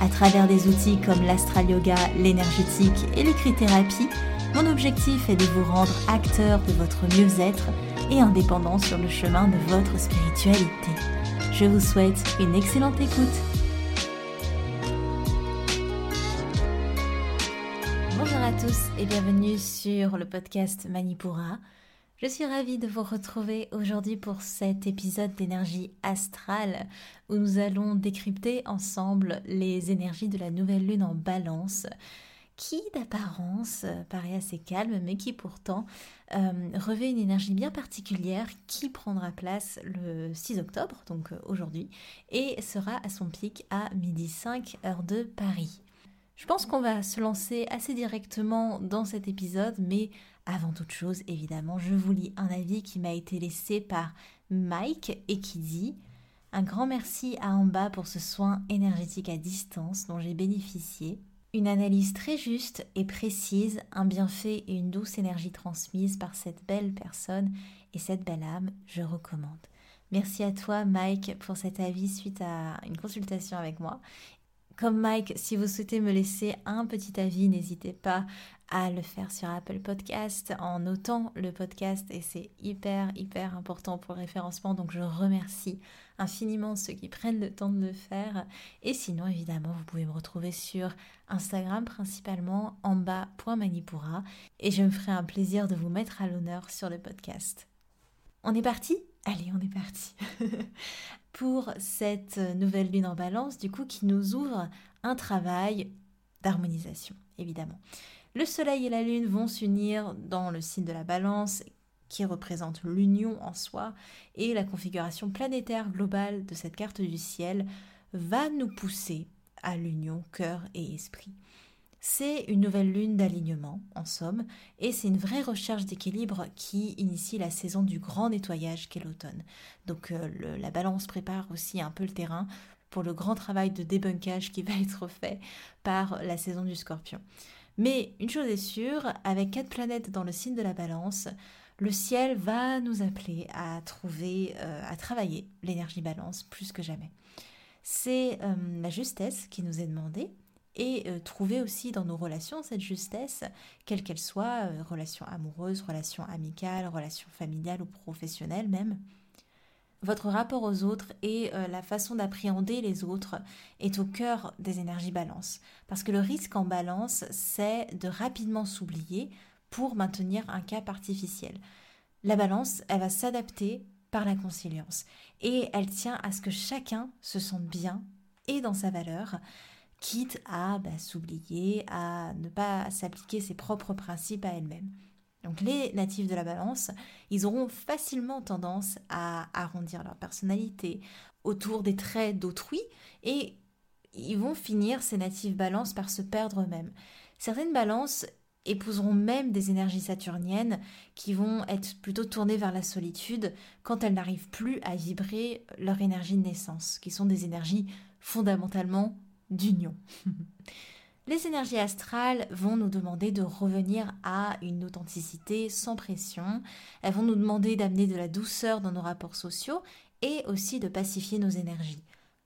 À travers des outils comme l'astral yoga, l'énergétique et l'écrit-thérapie, mon objectif est de vous rendre acteur de votre mieux-être et indépendant sur le chemin de votre spiritualité. Je vous souhaite une excellente écoute. Bonjour à tous et bienvenue sur le podcast Manipura. Je suis ravie de vous retrouver aujourd'hui pour cet épisode d'énergie astrale où nous allons décrypter ensemble les énergies de la nouvelle lune en balance qui d'apparence paraît assez calme mais qui pourtant euh, revêt une énergie bien particulière qui prendra place le 6 octobre, donc euh, aujourd'hui, et sera à son pic à midi 5 heure de Paris. Je pense qu'on va se lancer assez directement dans cet épisode, mais avant toute chose, évidemment, je vous lis un avis qui m'a été laissé par Mike et qui dit Un grand merci à Amba pour ce soin énergétique à distance dont j'ai bénéficié. Une analyse très juste et précise, un bienfait et une douce énergie transmise par cette belle personne et cette belle âme, je recommande. Merci à toi Mike pour cet avis suite à une consultation avec moi comme Mike, si vous souhaitez me laisser un petit avis, n'hésitez pas à le faire sur Apple Podcast en notant le podcast et c'est hyper hyper important pour le référencement donc je remercie infiniment ceux qui prennent le temps de le faire et sinon évidemment vous pouvez me retrouver sur Instagram principalement en bas.manipura et je me ferai un plaisir de vous mettre à l'honneur sur le podcast. On est parti? Allez, on est parti. pour cette nouvelle lune en balance, du coup, qui nous ouvre un travail d'harmonisation, évidemment. Le soleil et la lune vont s'unir dans le signe de la balance, qui représente l'union en soi, et la configuration planétaire globale de cette carte du ciel va nous pousser à l'union cœur et esprit. C'est une nouvelle lune d'alignement, en somme, et c'est une vraie recherche d'équilibre qui initie la saison du grand nettoyage qu'est l'automne. Donc euh, la balance prépare aussi un peu le terrain pour le grand travail de débunkage qui va être fait par la saison du scorpion. Mais une chose est sûre, avec quatre planètes dans le signe de la balance, le ciel va nous appeler à trouver, euh, à travailler l'énergie balance plus que jamais. C'est euh, la justesse qui nous est demandée, et euh, trouver aussi dans nos relations cette justesse, quelle qu'elle soit, euh, relation amoureuse, relation amicale, relation familiale ou professionnelle même. Votre rapport aux autres et euh, la façon d'appréhender les autres est au cœur des énergies balance. Parce que le risque en balance, c'est de rapidement s'oublier pour maintenir un cap artificiel. La balance, elle va s'adapter par la conciliance. Et elle tient à ce que chacun se sente bien et dans sa valeur quitte à bah, s'oublier, à ne pas s'appliquer ses propres principes à elle-même. Donc les natifs de la balance, ils auront facilement tendance à arrondir leur personnalité autour des traits d'autrui et ils vont finir, ces natifs balance, par se perdre eux-mêmes. Certaines balances épouseront même des énergies saturniennes qui vont être plutôt tournées vers la solitude quand elles n'arrivent plus à vibrer leur énergie de naissance, qui sont des énergies fondamentalement d'union. Les énergies astrales vont nous demander de revenir à une authenticité sans pression. Elles vont nous demander d'amener de la douceur dans nos rapports sociaux et aussi de pacifier nos énergies.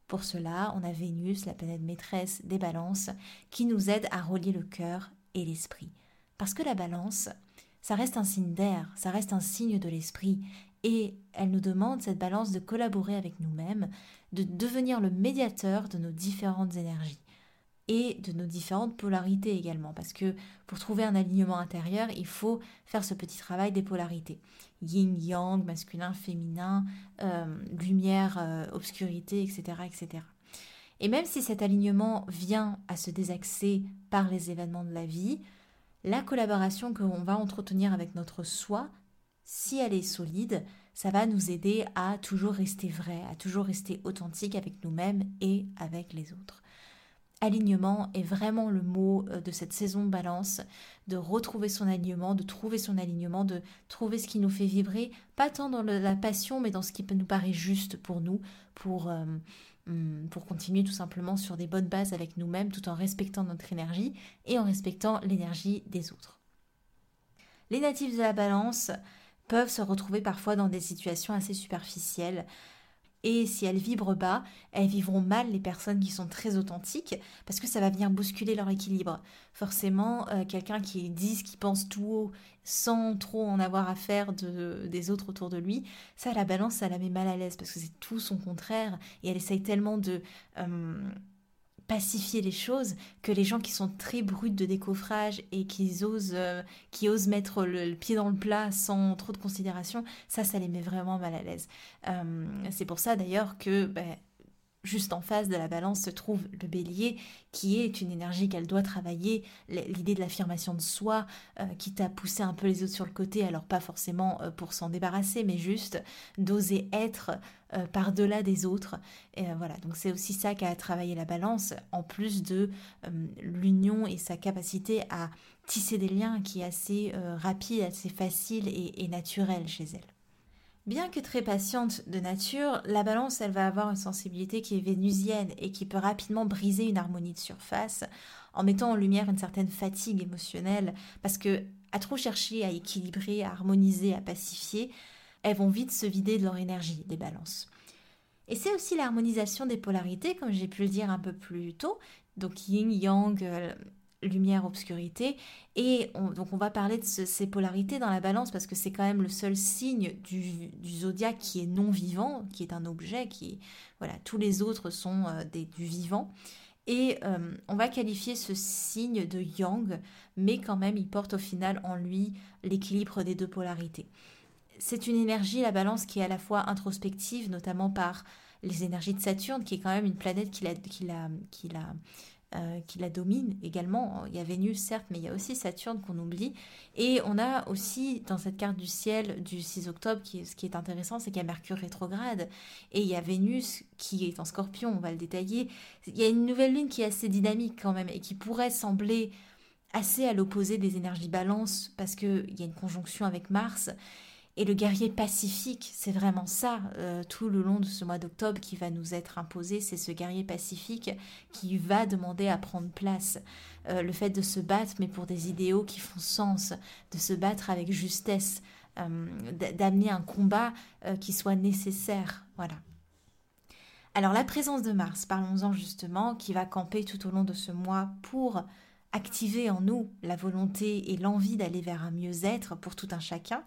Pour cela, on a Vénus, la planète maîtresse des balances, qui nous aide à relier le cœur et l'esprit. Parce que la balance, ça reste un signe d'air, ça reste un signe de l'esprit, et elle nous demande, cette balance, de collaborer avec nous-mêmes, de devenir le médiateur de nos différentes énergies et de nos différentes polarités également, parce que pour trouver un alignement intérieur, il faut faire ce petit travail des polarités. Yin, yang, masculin, féminin, euh, lumière, euh, obscurité, etc., etc. Et même si cet alignement vient à se désaxer par les événements de la vie, la collaboration que l'on va entretenir avec notre soi, si elle est solide, ça va nous aider à toujours rester vrai, à toujours rester authentique avec nous-mêmes et avec les autres. alignement est vraiment le mot euh, de cette saison balance, de retrouver son alignement, de trouver son alignement, de trouver ce qui nous fait vibrer, pas tant dans la passion, mais dans ce qui nous paraît juste pour nous, euh, hum, pour continuer tout simplement sur des bonnes bases avec nous-mêmes, tout en respectant notre énergie et en respectant l'énergie des autres. Les natifs de la balance peuvent se retrouver parfois dans des situations assez superficielles, et si elles vibrent bas, elles vivront mal les personnes qui sont très authentiques parce que ça va venir bousculer leur équilibre. Forcément, euh, quelqu'un qui dit ce qu'il pense tout haut sans trop en avoir à faire de, des autres autour de lui, ça, la balance, ça la met mal à l'aise parce que c'est tout son contraire et elle essaye tellement de... Euh, pacifier les choses que les gens qui sont très bruts de décoffrage et qui osent, euh, qui osent mettre le, pied dans le plat sans trop de considération, ça, ça les met vraiment mal à l'aise. Euh, c'est pour ça d'ailleurs que ben, Juste en face de la balance se trouve le bélier, qui est une énergie qu'elle doit travailler, l'idée de l'affirmation de soi, euh, qui t'a poussé un peu les autres sur le côté, alors pas forcément euh, pour s'en débarrasser, mais juste d'oser être euh, par-delà des autres. Et voilà, donc c'est aussi ça qu'a travaillé la balance, en plus de l'union et sa capacité à tisser des liens qui est assez rapide, assez facile et, et naturel chez elle. Bien que très patiente de nature, la balance, elle va avoir une sensibilité qui est vénusienne et qui peut rapidement briser une harmonie de surface en mettant en lumière une certaine fatigue émotionnelle parce que à trop chercher à équilibrer, à harmoniser, à pacifier, elles vont vite se vider de leur énergie, des balances. Et c'est aussi l'harmonisation des polarités, comme j'ai pu le dire un peu plus tôt, donc yin, yang, euh, lumière, obscurité. Et donc on va parler de ces polarités dans la balance parce que c'est quand même le seul signe du, zodiaque qui est non vivant, qui est un objet, qui voilà, tous les autres sont euh, des, du vivant. Et euh, on va qualifier ce signe de yang, mais quand même il porte au final en lui l'équilibre des deux polarités. C'est une énergie, la balance, qui est à la fois introspective, notamment par les énergies de Saturne, qui est quand même une planète qui l'a, qui l'a, qui l'a euh, qui la domine également. Il y a Vénus, certes, mais il y a aussi Saturne qu'on oublie. Et on a aussi dans cette carte du ciel du 6 octobre, qui, ce qui est intéressant, c'est qu'il y a Mercure rétrograde. Et il y a Vénus qui est en scorpion, on va le détailler. Il y a une nouvelle lune qui est assez dynamique quand même et qui pourrait sembler assez à l'opposé des énergies balance parce qu'il y a une conjonction avec Mars. Et le guerrier pacifique, c'est vraiment ça, euh, tout le long de ce mois d'octobre qui va nous être imposé, c'est ce guerrier pacifique qui va demander à prendre place. Euh, le fait de se battre, mais pour des idéaux qui font sens, de se battre avec justesse, euh, d'amener un combat qui soit nécessaire. Voilà. Alors la présence de Mars, parlons-en justement, qui va camper tout au long de ce mois pour activer en nous la volonté et l'envie d'aller vers un mieux-être pour tout un chacun.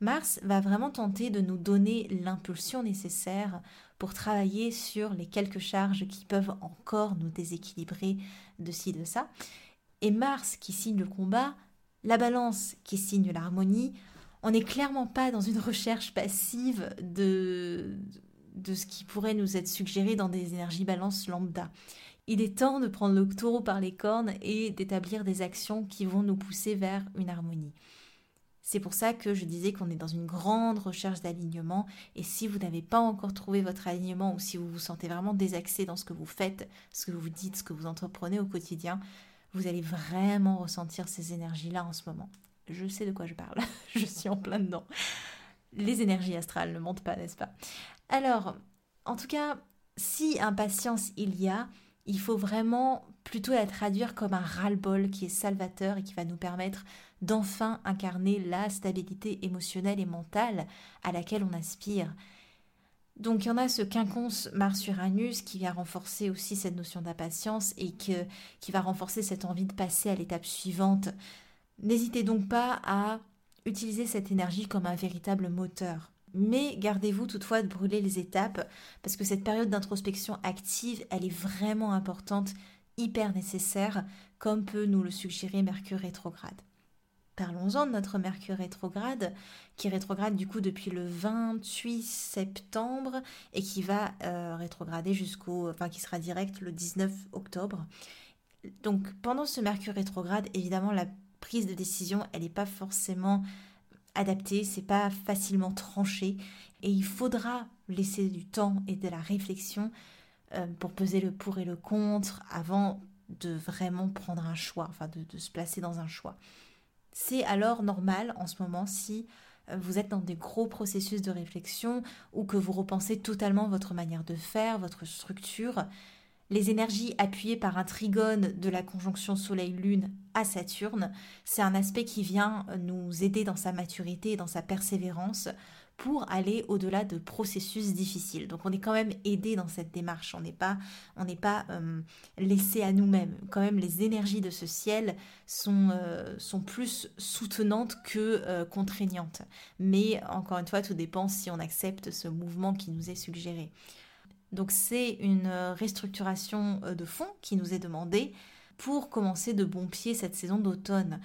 Mars va vraiment tenter de nous donner l'impulsion nécessaire pour travailler sur les quelques charges qui peuvent encore nous déséquilibrer de ci, de ça. Et Mars qui signe le combat, la balance qui signe l'harmonie, on n'est clairement pas dans une recherche passive de, de ce qui pourrait nous être suggéré dans des énergies balance lambda. Il est temps de prendre le taureau par les cornes et d'établir des actions qui vont nous pousser vers une harmonie. C'est pour ça que je disais qu'on est dans une grande recherche d'alignement et si vous n'avez pas encore trouvé votre alignement ou si vous vous sentez vraiment désaxé dans ce que vous faites, ce que vous dites, ce que vous entreprenez au quotidien, vous allez vraiment ressentir ces énergies-là en ce moment. Je sais de quoi je parle, je suis en plein dedans. Les énergies astrales ne montent pas, n'est-ce pas? Alors, en tout cas, si impatience il y a, il faut vraiment plutôt la traduire comme un ras-le-bol qui est salvateur et qui va nous permettre d'enfin incarner la stabilité émotionnelle et mentale à laquelle on aspire. Donc il y en a ce quinconce Mars-Uranus qui vient renforcer aussi cette notion d'impatience et qui va renforcer cette envie de passer à l'étape suivante. N'hésitez donc pas à utiliser cette énergie comme un véritable moteur. Mais gardez-vous toutefois de brûler les étapes parce que cette période d'introspection active, elle est vraiment importante, hyper nécessaire, comme peut nous le suggérer Mercure rétrograde. Parlons-en de notre Mercure rétrograde, qui rétrograde du coup depuis le 28 septembre et qui va euh, rétrograder jusqu'au, enfin qui sera direct le 19 octobre. Donc pendant ce Mercure rétrograde, évidemment la prise de décision, elle n'est pas forcément adaptée, c'est pas facilement tranché et il faudra laisser du temps et de la réflexion euh, pour peser le pour et le contre avant de vraiment prendre un choix, enfin de, de se placer dans un choix. C'est alors normal en ce moment si euh, vous êtes dans des gros processus de réflexion ou que vous repensez totalement votre manière de faire, votre structure. Les énergies appuyées par un trigone de la conjonction Soleil-Lune à Saturne, c'est un aspect qui vient nous aider dans sa maturité et dans sa persévérance pour aller au-delà de processus difficiles. Donc on est quand même aidé dans cette démarche, on n'est pas, on euh, laissé à nous-mêmes. Quand même les énergies de ce ciel sont, euh, plus soutenantes que euh, contraignantes. Mais encore une fois, tout dépend si on accepte ce mouvement qui nous est suggéré. Donc c'est une restructuration de fond qui nous est demandée pour commencer de bon pied cette saison d'automne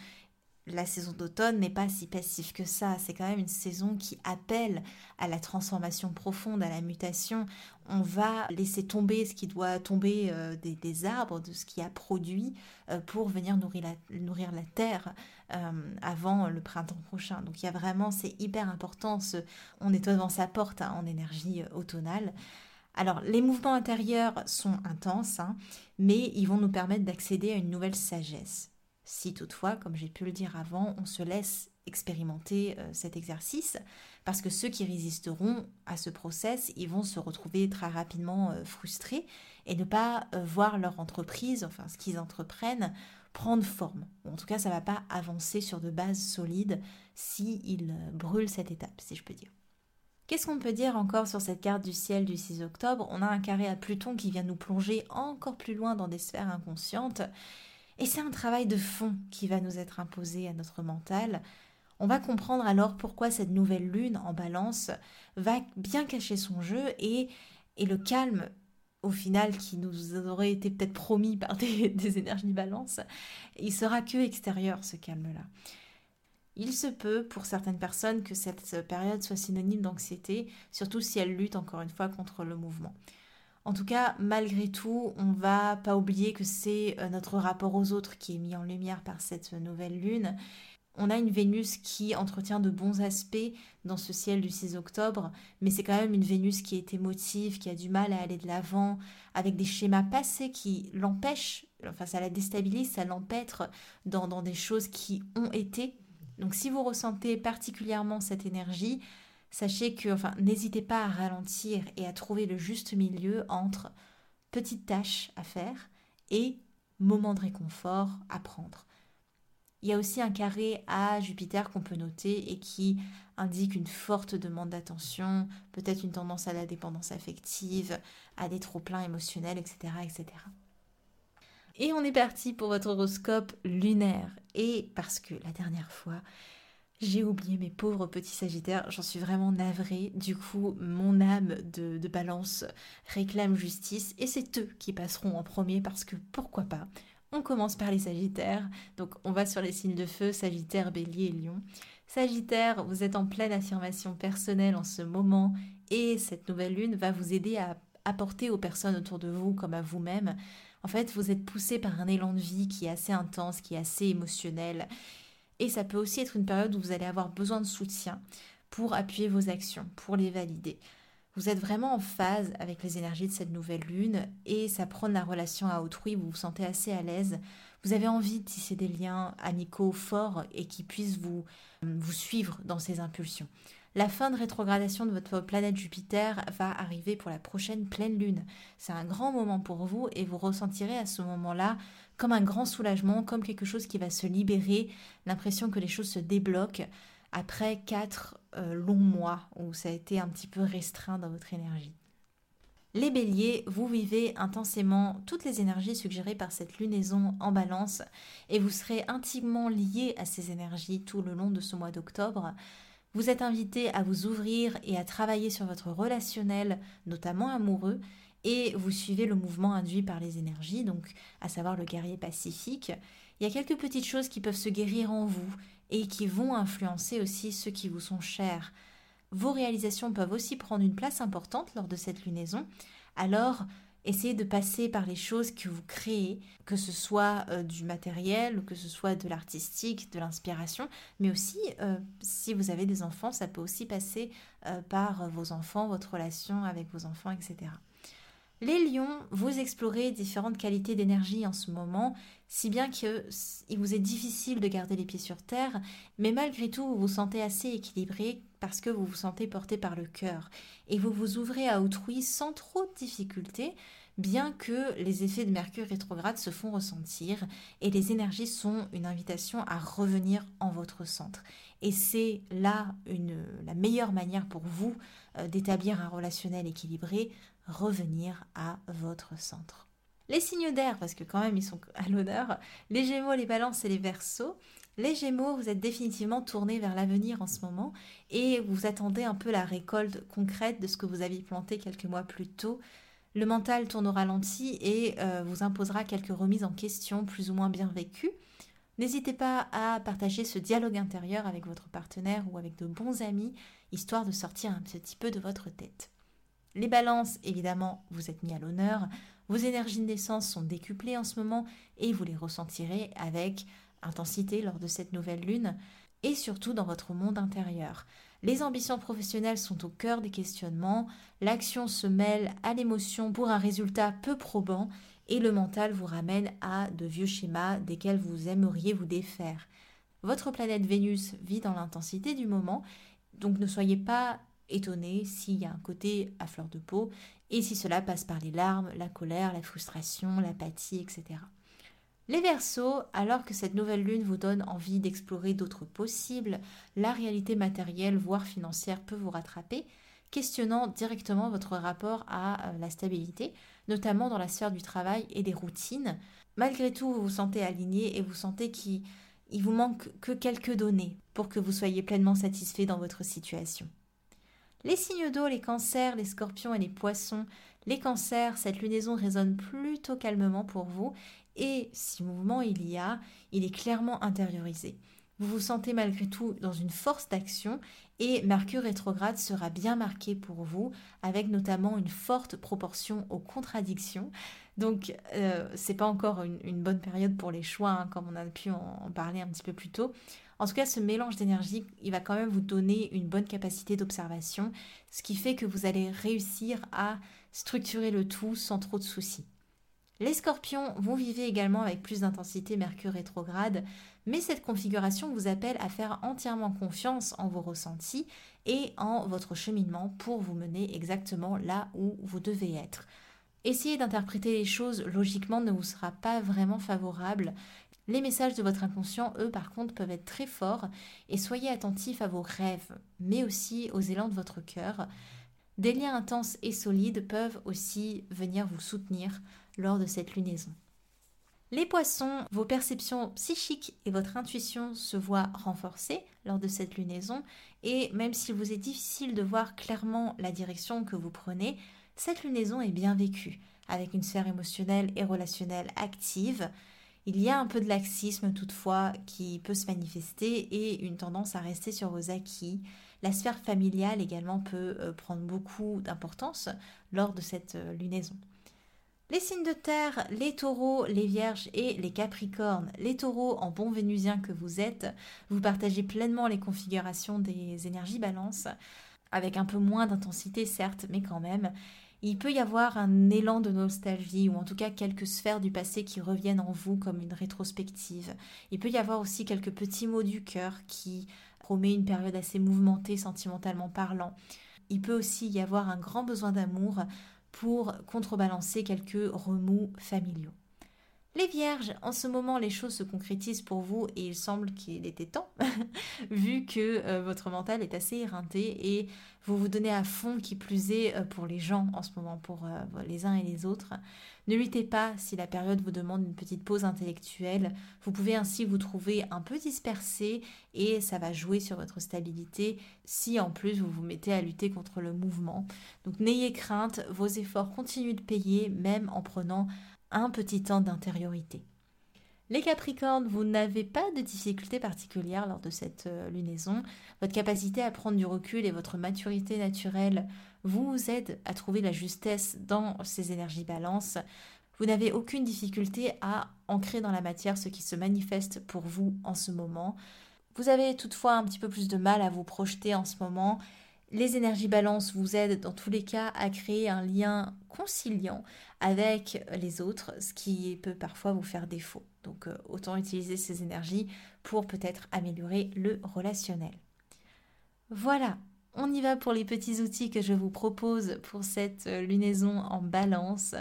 la saison d'automne n'est pas si passive que ça. C'est quand même une saison qui appelle à la transformation profonde, à la mutation. On va laisser tomber ce qui doit tomber euh, des, arbres, de ce qui a produit, euh, pour venir nourrir la, terre euh, avant le printemps prochain. Donc il y a vraiment, c'est hyper important. Ce, on est devant sa porte hein, en énergie automnale. Alors, les mouvements intérieurs sont intenses, hein, mais ils vont nous permettre d'accéder à une nouvelle sagesse. Si toutefois, comme j'ai pu le dire avant, on se laisse expérimenter euh, cet exercice, parce que ceux qui résisteront à ce process, ils vont se retrouver très rapidement euh, frustrés et ne pas euh, voir leur entreprise, enfin ce qu'ils entreprennent, prendre forme. en tout cas, ça ne va pas avancer sur de bases solides s'ils brûlent cette étape, si je peux dire. Qu'est-ce qu'on peut dire encore sur cette carte du ciel du 6 octobre? On a un carré à Pluton qui vient nous plonger encore plus loin dans des sphères inconscientes et c'est un travail de fond qui va nous être imposé à notre mental. On va comprendre alors pourquoi cette nouvelle lune en balance va bien cacher son jeu et, et le calme au final qui nous aurait été peut-être promis par des, des énergies balance, il sera que extérieur ce calme-là. Il se peut pour certaines personnes que cette période soit synonyme d'anxiété, surtout si elles luttent encore une fois contre le mouvement. En tout cas, malgré tout, on va pas oublier que c'est euh, notre rapport aux autres qui est mis en lumière par cette nouvelle lune. On a une Vénus qui entretient de bons aspects dans ce ciel du 6 octobre, mais c'est quand même une Vénus qui est émotive, qui a du mal à aller de l'avant, avec des schémas passés qui l'empêchent, enfin ça la déstabilise, ça l'empêtre dans des choses qui ont été. Donc si vous ressentez particulièrement cette énergie, sachez que, enfin, n'hésitez pas à ralentir et à trouver le juste milieu entre petites tâches à faire et moments de réconfort à prendre. Il y a aussi un carré à Jupiter qu'on peut noter et qui indique une forte demande d'attention, peut-être une tendance à la dépendance affective, à des trop-pleins émotionnels, etc., etc. Et on est parti pour votre horoscope lunaire. Et parce que la dernière fois, j'ai oublié mes pauvres petits sagittaires, j'en suis vraiment navrée. Du coup, mon âme de, balance réclame justice et c'est eux qui passeront en premier parce que pourquoi pas On commence par les sagittaires, donc on va sur les signes de feu, sagittaire, bélier et lion. Sagittaire, vous êtes en pleine affirmation personnelle en ce moment et cette nouvelle lune va vous aider à apporter aux personnes autour de vous comme à vous-même. En fait, vous êtes poussé par un élan de vie qui est assez intense, qui est assez émotionnel et ça peut aussi être une période où vous allez avoir besoin de soutien pour appuyer vos actions, pour les valider. Vous êtes vraiment en phase avec les énergies de cette nouvelle lune et ça prône la relation à autrui, vous vous sentez assez à l'aise. Vous avez envie de tisser des liens amicaux forts et qui puissent vous, vous suivre dans ces impulsions. La fin de rétrogradation de votre planète Jupiter va arriver pour la prochaine pleine lune. C'est un grand moment pour vous et vous ressentirez à ce moment-là comme un grand soulagement, comme quelque chose qui va se libérer, l'impression que les choses se débloquent après quatre euh, longs mois où ça a été un petit peu restreint dans votre énergie. Les béliers, vous vivez intensément toutes les énergies suggérées par cette lunaison en balance et vous serez intimement liés à ces énergies tout le long de ce mois d'octobre. Vous êtes invité à vous ouvrir et à travailler sur votre relationnel, notamment amoureux, et vous suivez le mouvement induit par les énergies, donc à savoir le guerrier pacifique. Il y a quelques petites choses qui peuvent se guérir en vous et qui vont influencer aussi ceux qui vous sont chers. Vos réalisations peuvent aussi prendre une place importante lors de cette lunaison. Alors, essayez de passer par les choses que vous créez, que ce soit euh, du matériel, que ce soit de l'artistique, de l'inspiration, mais aussi euh, si vous avez des enfants, ça peut aussi passer euh, par vos enfants, votre relation avec vos enfants, etc. Les lions, vous explorez différentes qualités d'énergie en ce moment, si bien qu'il vous est difficile de garder les pieds sur terre, mais malgré tout, vous vous sentez assez équilibré parce que vous vous sentez porté par le cœur et vous vous ouvrez à autrui sans trop de difficultés, bien que les effets de Mercure rétrograde se font ressentir et les énergies sont une invitation à revenir en votre centre. Et c'est là la meilleure manière pour vous euh, d'établir un relationnel équilibré, revenir à votre centre. Les signes d'air, parce que quand même ils sont à l'honneur, les gémeaux, les balances et les versos. Les gémeaux, vous êtes définitivement tournés vers l'avenir en ce moment et vous attendez un peu la récolte concrète de ce que vous aviez planté quelques mois plus tôt. Le mental tourne au ralenti et euh, vous imposera quelques remises en question plus ou moins bien vécues. N'hésitez pas à partager ce dialogue intérieur avec votre partenaire ou avec de bons amis, histoire de sortir un petit peu de votre tête. Les balances, évidemment, vous êtes mis à l'honneur. Vos énergies de naissance sont décuplées en ce moment et vous les ressentirez avec intensité lors de cette nouvelle lune et surtout dans votre monde intérieur. Les ambitions professionnelles sont au cœur des questionnements, l'action se mêle à l'émotion pour un résultat peu probant et le mental vous ramène à de vieux schémas desquels vous aimeriez vous défaire. Votre planète Vénus vit dans l'intensité du moment, donc ne soyez pas étonné s'il y a un côté à fleur de peau et si cela passe par les larmes, la colère, la frustration, l'apathie, etc. Les Verseaux, alors que cette nouvelle lune vous donne envie d'explorer d'autres possibles, la réalité matérielle, voire financière, peut vous rattraper, questionnant directement votre rapport à euh, la stabilité, notamment dans la sphère du travail et des routines. Malgré tout, vous vous sentez aligné et vous sentez qu'il vous manque que quelques données pour que vous soyez pleinement satisfait dans votre situation. Les signes d'eau, les cancers, les scorpions et les poissons. Les cancers, cette lunaison résonne plutôt calmement pour vous et si mouvement il y a, il est clairement intériorisé. Vous vous sentez malgré tout dans une force d'action et Mercure rétrograde sera bien marqué pour vous avec notamment une forte proportion aux contradictions. Donc euh, c'est pas encore une, bonne période pour les choix hein, comme on a pu en parler un petit peu plus tôt. En tout cas, ce mélange d'énergie, il va quand même vous donner une bonne capacité d'observation, ce qui fait que vous allez réussir à structurer le tout sans trop de soucis. Les scorpions, vous vivez également avec plus d'intensité Mercure rétrograde, mais cette configuration vous appelle à faire entièrement confiance en vos ressentis et en votre cheminement pour vous mener exactement là où vous devez être. Essayer d'interpréter les choses logiquement ne vous sera pas vraiment favorable les messages de votre inconscient, eux, par contre, peuvent être très forts et soyez attentifs à vos rêves, mais aussi aux élans de votre cœur. Des liens intenses et solides peuvent aussi venir vous soutenir lors de cette lunaison. Les poissons, vos perceptions psychiques et votre intuition se voient renforcées lors de cette lunaison et même s'il vous est difficile de voir clairement la direction que vous prenez, cette lunaison est bien vécue, avec une sphère émotionnelle et relationnelle active, il y a un peu de laxisme toutefois qui peut se manifester et une tendance à rester sur vos acquis. La sphère familiale également peut euh, prendre beaucoup d'importance lors de cette euh, lunaison. Les signes de terre, les taureaux, les vierges et les capricornes. Les taureaux, en bon vénusien que vous êtes, vous partagez pleinement les configurations des énergies balance, avec un peu moins d'intensité certes, mais quand même il peut y avoir un élan de nostalgie ou en tout cas quelques sphères du passé qui reviennent en vous comme une rétrospective. Il peut y avoir aussi quelques petits mots du cœur qui promet une période assez mouvementée sentimentalement parlant. Il peut aussi y avoir un grand besoin d'amour pour contrebalancer quelques remous familiaux. Les vierges, en ce moment, les choses se concrétisent pour vous et il semble qu'il était temps, vu que euh, votre mental est assez éreinté et vous vous donnez à fond, qui plus est euh, pour les gens en ce moment, pour euh, les uns et les autres. Ne luttez pas si la période vous demande une petite pause intellectuelle. Vous pouvez ainsi vous trouver un peu dispersé et ça va jouer sur votre stabilité si en plus vous vous mettez à lutter contre le mouvement. Donc n'ayez crainte, vos efforts continuent de payer même en prenant un petit temps d'intériorité. Les Capricornes, vous n'avez pas de difficultés particulières lors de cette euh, lunaison. Votre capacité à prendre du recul et votre maturité naturelle vous aident à trouver la justesse dans ces énergies balance. Vous n'avez aucune difficulté à ancrer dans la matière ce qui se manifeste pour vous en ce moment. Vous avez toutefois un petit peu plus de mal à vous projeter en ce moment Les énergies balance vous aident dans tous les cas à créer un lien conciliant avec les autres, ce qui peut parfois vous faire défaut. Donc euh, autant utiliser ces énergies pour peut-être améliorer le relationnel. Voilà, on y va pour les petits outils que je vous propose pour cette euh, lunaison en balance.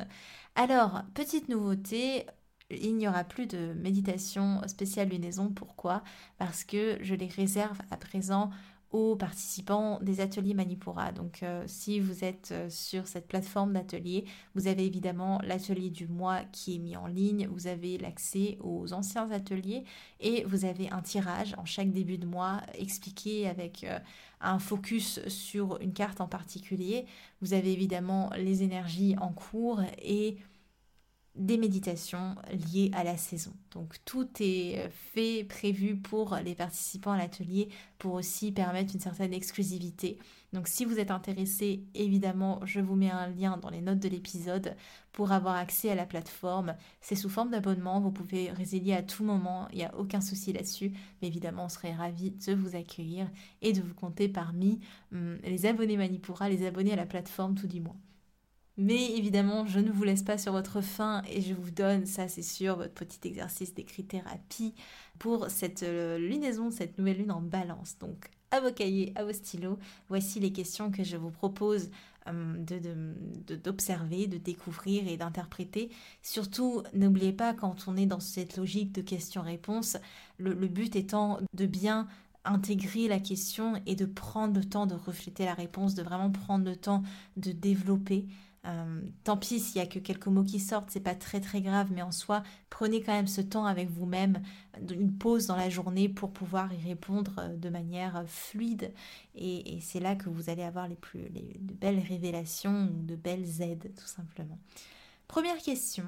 Alors, petite nouveauté, il n'y aura plus de méditation spéciale lunaison. Pourquoi? Parce que je les réserve à présent aux participants des ateliers Manipura. Donc euh, si vous êtes euh, sur cette plateforme d'atelier, vous avez évidemment l'atelier du mois qui est mis en ligne, vous avez l'accès aux anciens ateliers et vous avez un tirage en chaque début de mois expliqué avec euh, un focus sur une carte en particulier. Vous avez évidemment les énergies en cours et des méditations liées à la saison. Donc tout est euh, fait, prévu pour les participants à l'atelier pour aussi permettre une certaine exclusivité. Donc si vous êtes intéressé, évidemment, je vous mets un lien dans les notes de l'épisode pour avoir accès à la plateforme. C'est sous forme d'abonnement, vous pouvez résilier à tout moment, il n'y a aucun souci là-dessus. Mais évidemment, on serait ravis de vous accueillir et de vous compter parmi hum, les abonnés Manipura, les abonnés à la plateforme tout du moins. Mais évidemment, je ne vous laisse pas sur votre faim et je vous donne, ça c'est sûr, votre petit exercice d'écrit-thérapie pour cette euh, lunaison, cette nouvelle lune en balance. Donc, à vos cahiers, à vos stylos, voici les questions que je vous propose euh, d'observer, de, découvrir et d'interpréter. Surtout, n'oubliez pas, quand on est dans cette logique de questions-réponses, le but étant de bien intégrer la question et de prendre le temps de refléter la réponse, de vraiment prendre le temps de développer euh, tant pis s'il y a que quelques mots qui sortent, c'est pas très très grave, mais en soi, prenez quand même ce temps avec vous-même, une pause dans la journée pour pouvoir y répondre euh, de manière euh, fluide. Et, c'est là que vous allez avoir les plus belles révélations ou de belles aides, tout simplement. Première question.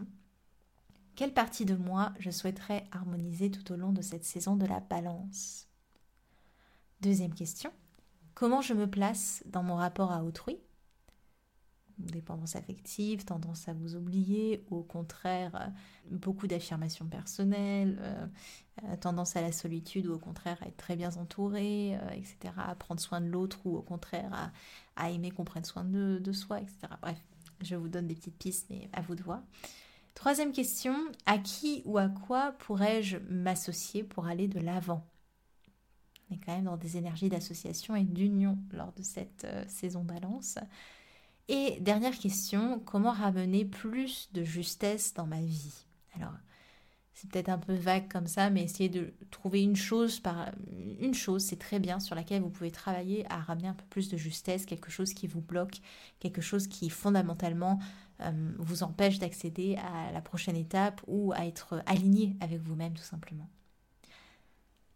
Quelle partie de moi je souhaiterais harmoniser tout au long de cette saison de la balance? Deuxième question. Comment je me place dans mon rapport à autrui? Dépendance affective, tendance à vous oublier, ou au contraire euh, beaucoup d'affirmations personnelles, euh, euh, tendance à la solitude, ou au contraire à être très bien entouré, etc., à prendre soin de l'autre, ou au contraire à, aimer qu'on prenne soin de, soi, etc. Bref, je vous donne des petites pistes, mais à vous de voir. Troisième question, à qui ou à quoi pourrais-je m'associer pour aller de l'avant? On est quand même dans des énergies d'association et d'union lors de cette saison balance. Et dernière question, comment ramener plus de justesse dans ma vie? Alors, c'est peut-être un peu vague comme ça, mais essayez de trouver une chose par une chose, c'est très bien, sur laquelle vous pouvez travailler à ramener un peu plus de justesse, quelque chose qui vous bloque, quelque chose qui fondamentalement euh, vous empêche d'accéder à la prochaine étape ou à être aligné avec vous-même tout simplement.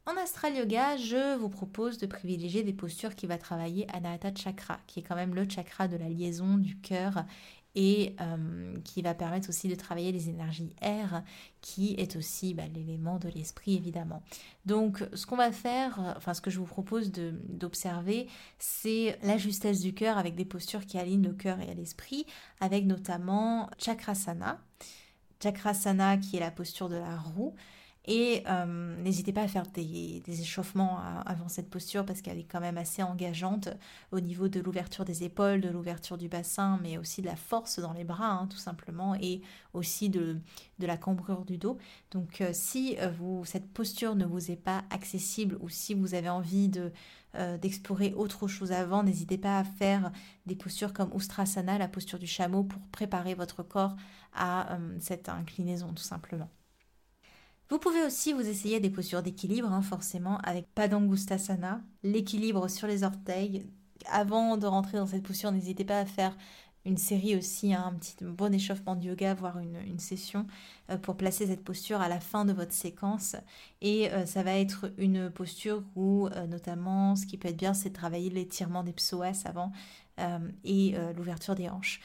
En Astral Yoga, je vous propose de privilégier des postures qui vont travailler Anahata Chakra, qui est quand même le chakra de la liaison du cœur et euh, qui va permettre aussi de travailler les énergies air, qui est aussi bah, l'élément de l'esprit évidemment. Donc ce qu'on va faire, enfin ce que je vous propose d'observer, c'est la justesse du cœur avec des postures qui alignent le cœur et l'esprit, avec notamment Chakrasana. Chakrasana qui est la posture de la roue, et euh, n'hésitez pas à faire des, échauffements avant cette posture parce qu'elle est quand même assez engageante au niveau de l'ouverture des épaules, de l'ouverture du bassin, mais aussi de la force dans les bras, hein, tout simplement, et aussi de, la cambrure du dos. Donc euh, si euh, cette posture ne vous est pas accessible ou si vous avez envie de d'explorer autre chose avant, n'hésitez pas à faire des postures comme Ustrasana, la posture du chameau, pour préparer votre corps à cette inclinaison tout simplement. Vous pouvez aussi vous essayer des postures d'équilibre, hein, forcément, avec Padangustasana, l'équilibre sur les orteils. Avant de rentrer dans cette posture, n'hésitez pas à faire une série aussi, hein, un petit bon échauffement de yoga, voire une, session euh, pour placer cette posture à la fin de votre séquence. Et euh, ça va être une posture où, euh, notamment, ce qui peut être bien, c'est de travailler l'étirement des psoas avant et l'ouverture des hanches.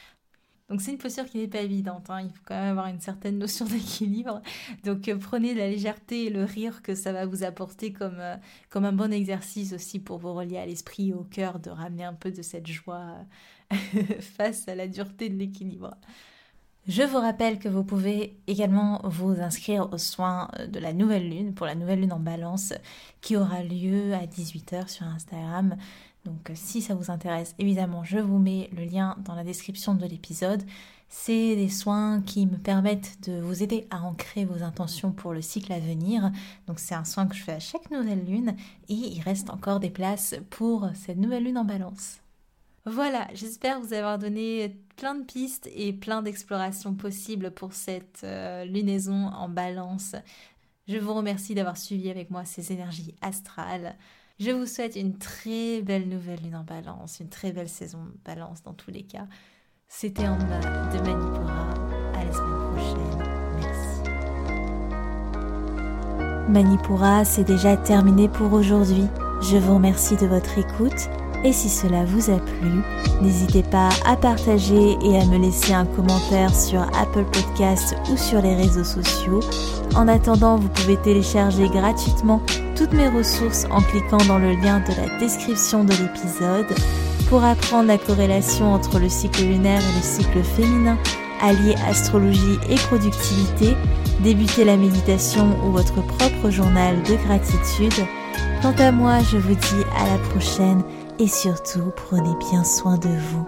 Donc c'est une posture qui n'est pas évidente, hein. il faut quand même avoir une certaine notion d'équilibre. Donc euh, prenez la légèreté et le rire que ça va vous apporter comme, euh, comme un bon exercice aussi pour vous relier à l'esprit et au cœur, de ramener un peu de cette joie euh, face à la dureté de l'équilibre. Je vous rappelle que vous pouvez également vous inscrire aux soins de la nouvelle lune, pour la nouvelle lune en balance, qui aura lieu à 18h sur Instagram. Donc si ça vous intéresse, évidemment, je vous mets le lien dans la description de l'épisode. C'est des soins qui me permettent de vous aider à ancrer vos intentions pour le cycle à venir. Donc c'est un soin que je fais à chaque nouvelle lune et il reste encore des places pour cette nouvelle lune en balance. Voilà, j'espère vous avoir donné plein de pistes et plein d'explorations possibles pour cette euh, lunaison en balance. Je vous remercie d'avoir suivi avec moi ces énergies astrales. Je vous souhaite une très belle nouvelle lune en balance, une très belle saison balance dans tous les cas. C'était en bas de Manipura. À la semaine prochaine. Merci. Manipura, c'est déjà terminé pour aujourd'hui. Je vous remercie de votre écoute. Et si cela vous a plu, n'hésitez pas à partager et à me laisser un commentaire sur Apple Podcasts ou sur les réseaux sociaux. En attendant, vous pouvez télécharger gratuitement toutes mes ressources en cliquant dans le lien de la description de l'épisode pour apprendre la corrélation entre le cycle lunaire et le cycle féminin, allier astrologie et productivité, débuter la méditation ou votre propre journal de gratitude. Quant à moi, je vous dis à la prochaine et surtout prenez bien soin de vous.